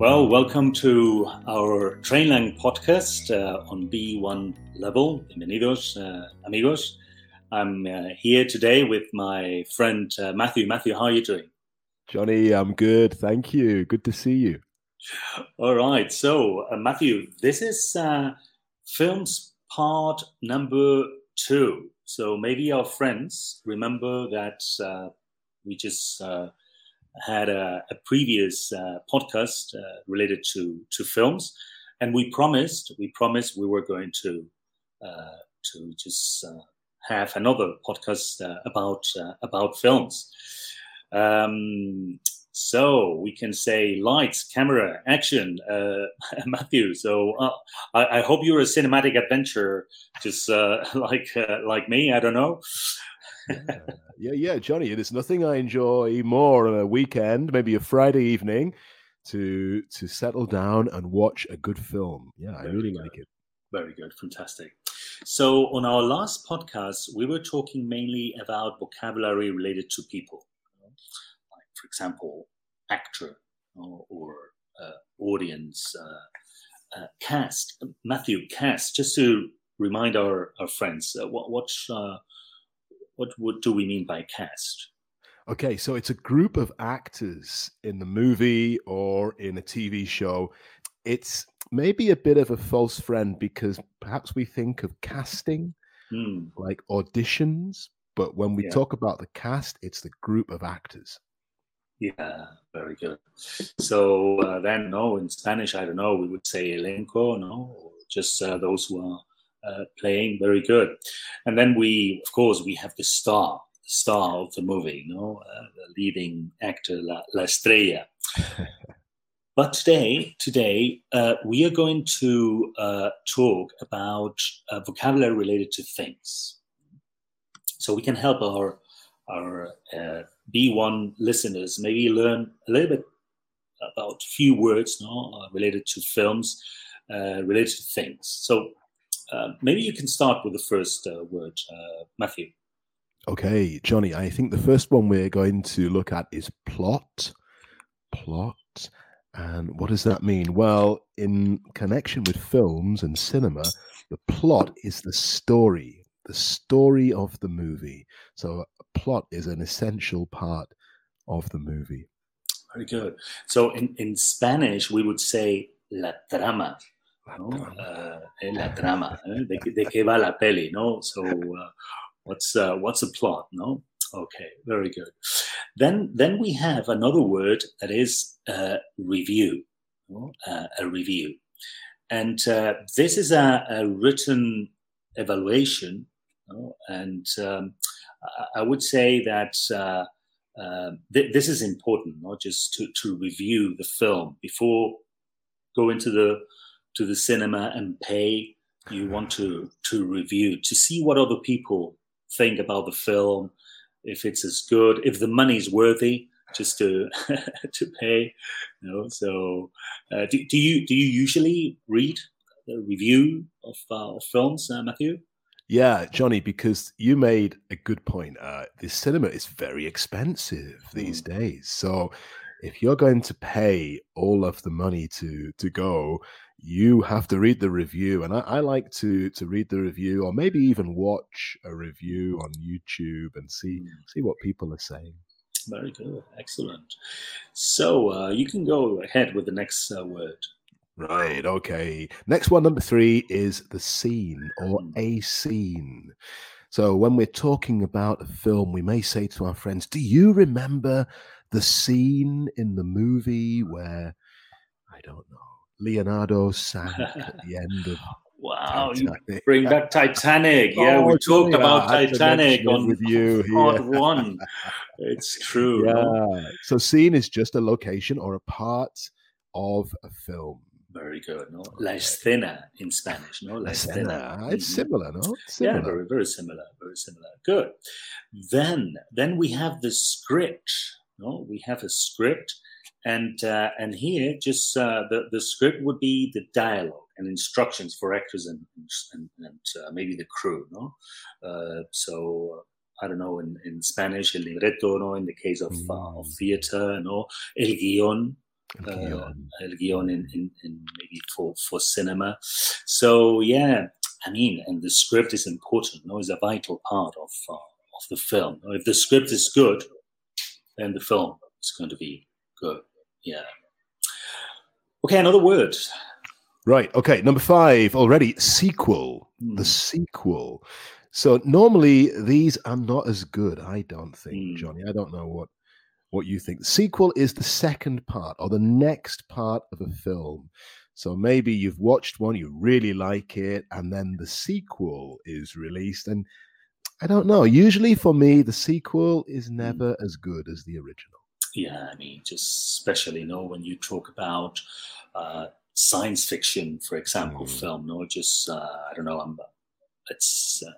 Well, welcome to our Trainlang podcast uh, on B1 level. Bienvenidos, uh, amigos. I'm uh, here today with my friend uh, Matthew. Matthew, how are you doing? Johnny, I'm good. Thank you. Good to see you. All right. So, uh, Matthew, this is uh, films part number two. So, maybe our friends remember that we just had a, a previous uh, podcast uh, related to to films, and we promised we promised we were going to uh, to just uh, have another podcast uh, about uh, about films. Um, so we can say lights, camera, action, Matthew. So I, I, hope you're a cinematic adventure, just like like me. I don't know yeah, yeah, Johnny. There's nothing I enjoy more on a weekend, maybe a Friday evening, to to settle down and watch a good film. Yeah, Very I really good. like it. Very good, fantastic. So on our last podcast, we were talking mainly about vocabulary related to people, like for example, actor or, or uh, audience, uh, uh, cast. Matthew, cast. Just to remind our, our friends, uh, what what uh, what, do we mean by cast? Okay, so it's a group of actors in the movie or in a TV show. It's maybe a bit of a false friend because perhaps we think of casting mm. like auditions, but when we yeah. talk about the cast, it's the group of actors. Yeah, very good. So uh, then, no, in Spanish, I don't know, we would say elenco, no, just uh, those who are uh, playing very good. And then we, of course, we have the star, the star of the movie, you know, uh, the leading actor, La, La Estrella. but today, today uh, we are going to uh, talk about uh, vocabulary related to things, so we can help our our uh, B1 listeners maybe learn a little bit about few words, no, related to films, related to things. So uh, maybe you can start with the first uh, word, uh, Matthew. Okay, Johnny, I think the first one we're going to look at is plot. Plot. And what does that mean? Well, in connection with films and cinema, the plot is the story, the story of the movie. So, a plot is an essential part of the movie. Very good. So, in, in Spanish, we would say la trama. ¿No? Uh, la trama, ¿eh? de, de, qué va la peli, ¿no? So, uh, what's uh, what's the plot, no? Okay, very good. Then then we have another word that is uh, review, uh, a review, and uh, this is a, a written evaluation, and um, I would say that. Uh, th- this is important, not just to, to review the film before go into the to the cinema and pay, you want to to review to see what other people think about the film, if it's as good, if the money's worthy, just to to pay. You know, so uh, do, do you do you usually read the review of, uh, of films, uh, Matthew? Yeah, Johnny, because you made a good point. Uh, the cinema is very expensive these mm. days. So if you're going to pay all of the money to to go, you have to read the review. And I, I, like to to read the review or maybe even watch a review on youtube and see mm. see what people are saying. Very good. Excellent. So uh, you can go ahead with the next uh, word. Right. Okay. Next one number three is the scene or mm. a scene. So when we're talking about a film we may say to our friends do you remember the scene in the movie where i don't know Leonardo sank at the end of. Wow, Titanic. you bring back Titanic. Yeah, oh, we talked about Titanic on with you part one. It's true. Yeah. No? So, scene is just a location or a part of a film. Very good. No, la escena in Spanish. No, la escena. It's mm-hmm. similar, no? Similar. Yeah, very, very similar. Very similar. Good. Then, then we have the script. No, we have a script and uh, and here just uh, the the script would be the dialogue and instructions for actors and and, and uh, maybe the crew no uh, so I don't know in, in Spanish el libreto no in the case of, mm. of theater no el guion uh, el guion in, in, in, maybe for, for cinema. So yeah, I mean, and the script is important. No, is a vital part of uh, of the film. If the script is good, then the film is going to be good. Yeah. Okay, another word. Right. Okay. Number five already. Sequel. Mm. The sequel. So normally these are not as good. I don't think, mm. Johnny. I don't know what what you think. The sequel is the second part or the next part of a film. So maybe you've watched one, you really like it, and then the sequel is released. And I don't know. Usually for me, the sequel is hmm. never as good as the original. Yeah, I mean, just especially, you know, when you talk about uh, science fiction, for example, mm. film, no, just uh, I don't know, I'm, let's uh,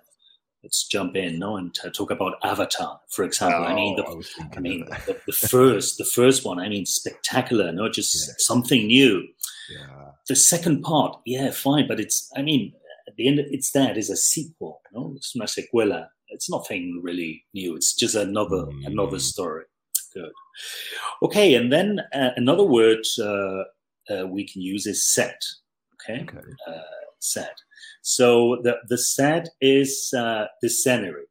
let's jump in, no, and talk about Avatar, for example. Oh, I mean, the, I, I mean, the, the, first, the first one, I mean, spectacular, no, just yeah. something new. Yeah. The second part, yeah, fine, but it's, I mean, at the end, it's that is a sequel, no, it's una secuela. It's nothing really new. It's just another mm. another story. Good. Okay, and then uh, another word uh, uh, we can use is set. Okay, okay. Uh, set. So the the set is uh, the scenery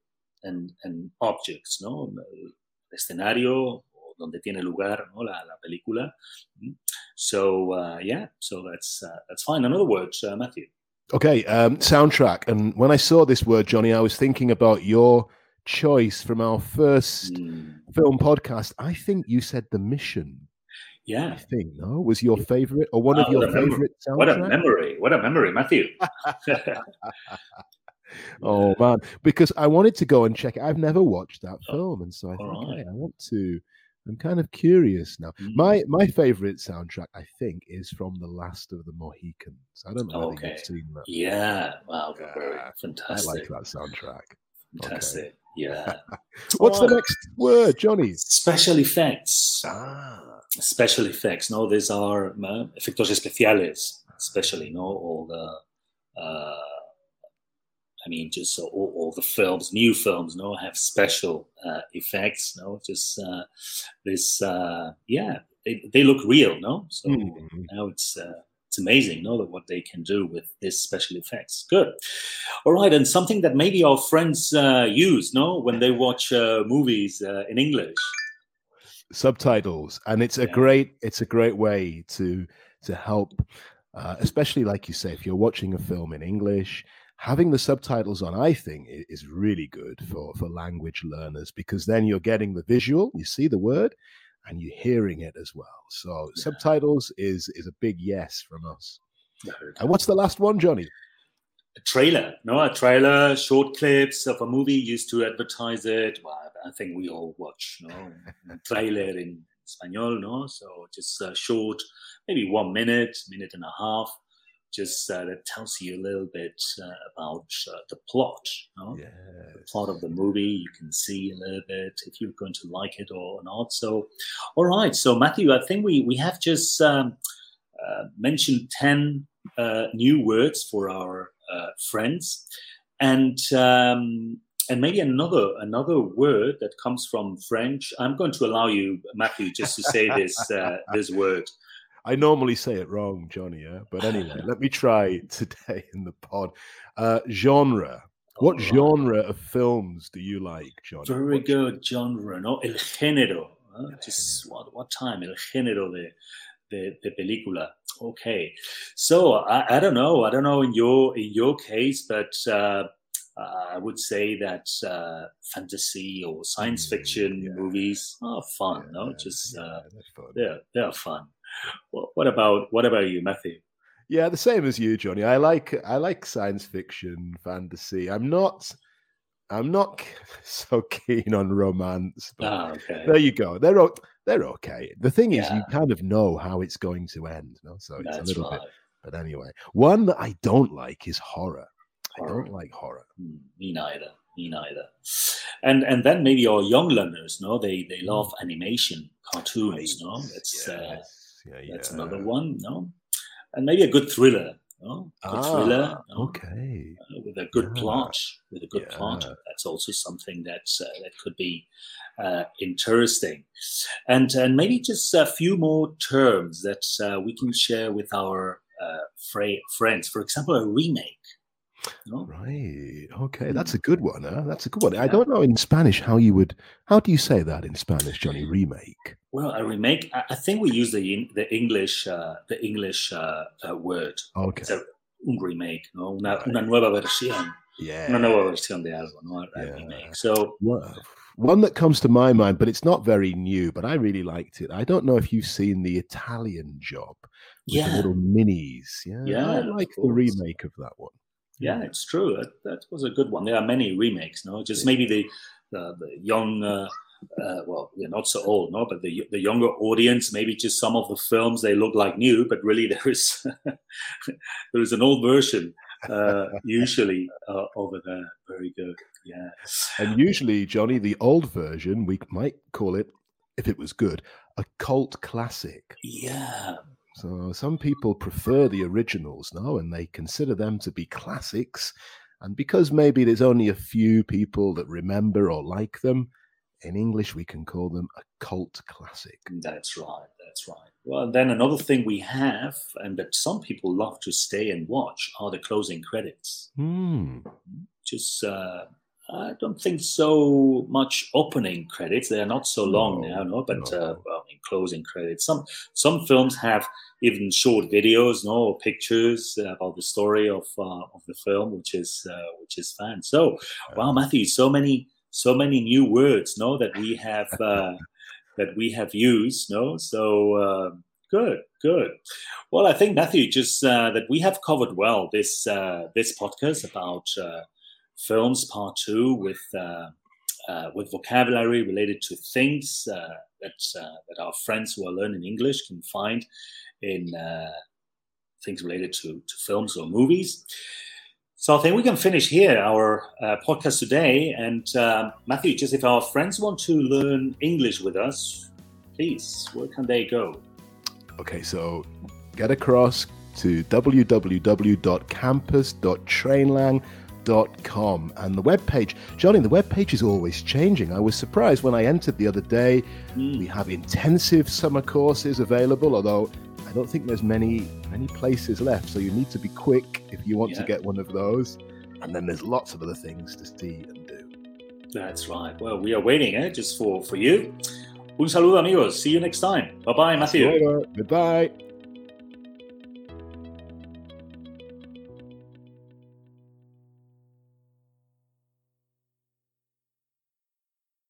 and and objects, no, el escenario donde tiene lugar ¿no? la, la película. Mm. So uh, yeah, so that's that's fine. Another word, Matthew. Okay, um, soundtrack. And when I saw this word, Johnny, I was thinking about your choice from our first mm. film podcast. I think you said The Mission. Yeah. I think, no? Was your favorite or one oh, of your favorite soundtracks? What a memory. What a memory, Matthew. oh, man. Because I wanted to go and check it. I've never watched that oh, film. And so I thought, right. okay, I want to. I'm kind of curious now. Mm. My my favorite soundtrack, I think, is from The Last of the Mohicans. I don't know okay. if you've seen that. Yeah, wow, yeah. fantastic. I like that soundtrack. Fantastic. Okay. Yeah. What's oh, the next word, Johnny? Special effects. Ah. Special effects. No, these are uh, efectos especiales, especially. No, all the. Uh, I mean, just all, all, the films, new films, no, have special uh, effects, no, just uh, this, uh, yeah, they, they look real, no. So mm-hmm. now it's uh, it's amazing, no, that what they can do with this special effects. Good. All right, and something that maybe our friends uh, use, no, when they watch uh, movies uh, in English. Subtitles, and it's a yeah. great, it's a great way to to help, uh, especially like you say, if you're watching a film in English having the subtitles on i think is really good for for language learners because then you're getting the visual you see the word and you're hearing it as well. So yeah. subtitles is is a big yes from us. And what's the last one, Johnny? A trailer, no, a trailer, short clips of a movie used to advertise it. Well, I think we all watch, no, trailer in Spanish, no. So just a short, maybe one minute, minute and a half just uh, that tells you a little bit uh, about uh, the plot, yes. the plot of the movie. You can see a little bit if you're going to like it or not. So, all right. So, Matthew, I think we we have just um, uh, mentioned ten uh, new words for our uh, friends, and um, and maybe another another word that comes from French. I'm going to allow you, Matthew, just to say this this word. I normally say it wrong, Johnny. Yeah? But anyway, let me try today in the pod. Uh, genre. What right. genre of films do you like, Johnny? Very what good genre, ¿no? El género. Huh? Just what, what time? El género de, de, de película. Okay. So I, I don't know. I don't know in your in your case, but uh, I would say that uh, fantasy or science mm, fiction yeah. movies are fun. Yeah, no, just yeah, uh, they're they're fun what about what about you, Matthew? Yeah, the same as you, Johnny. I like I like science fiction, fantasy. I'm not I'm not so keen on romance. But oh, okay. There you go. They're they're okay. The thing is, yeah. you kind of know how it's going to end, no? so it's That's a little right. bit. But anyway, one that I don't like is horror. horror. I don't like horror. Mm, me neither. Me neither. And and then maybe our young learners, no, they they love mm. animation, cartoons, right. no. It's yes. uh, yeah, That's another one, no? And maybe a good thriller. Oh, ah, thriller. Okay. Uh, with a good yeah. plot. With a good yeah. plot. That's also something that's uh, that could be uh, interesting. And and maybe just a few more terms that uh, we can share with our uh, fra- friends. For example, a remake. No? Right. Okay. Hmm. That's a good one. Huh? That's a good one. I don't know in Spanish how you would. How do you say that in Spanish, Johnny? Remake. Well, a remake. I think we use the the English uh, the English uh, uh, word. Okay. So, un remake, no, una, right. una nueva versión. Yeah. Una nueva versión de algo, no? A yeah. remake. So. One that comes to my mind, but it's not very new, but I really liked it. I don't know if you've seen the Italian job with yeah. the little minis. Yeah, yeah I like the remake of that one. Yeah, it's true. That, that was a good one. There are many remakes, no? Just maybe the the, the young, uh, uh, well, they're not so old, no, but the the younger audience, maybe just some of the films they look like new, but really there is there is an old version uh, usually uh, over there. Very good. Yeah. And usually, Johnny, the old version, we might call it, if it was good, a cult classic. Yeah. So some people prefer the originals now and they consider them to be classics. And because maybe there's only a few people that remember or like them, in English we can call them a cult classic. That's right. That's right. Well, then another thing we have, and that some people love to stay and watch, are the closing credits. Hmm. Just uh, I don't think so much opening credits. They are not so long no, now, no. But no. Uh, well, in closing credits, some some films have even short videos, no, or pictures about the story of uh, of the film, which is uh, which is fun. So, wow, Matthew, so many so many new words, no, that we have uh, that we have used, no. So uh, good, good. Well, I think Matthew, just uh, that we have covered well this this podcast about films part two with uh, uh, with vocabulary related to things uh, that uh, that our friends who are learning English can find in uh, things related to, to films or movies. So I think we can finish here our uh, podcast today. And um, Matthew, just if our friends want to learn English with us, please, where can they go? Okay, so get across to www.campus.trainlang.com com. And the web page johnny the web page is always changing. I was surprised when i entered the other day. Mm. we have intensive summer courses available although i don't think there's many many places left. So you need to be quick if you want yeah. to get one of those. And then there's lots of other things to see and do. That's right. Well we are waiting eh, just for for you. Un saludo amigos. See you next time. Bye bye matthew. goodbye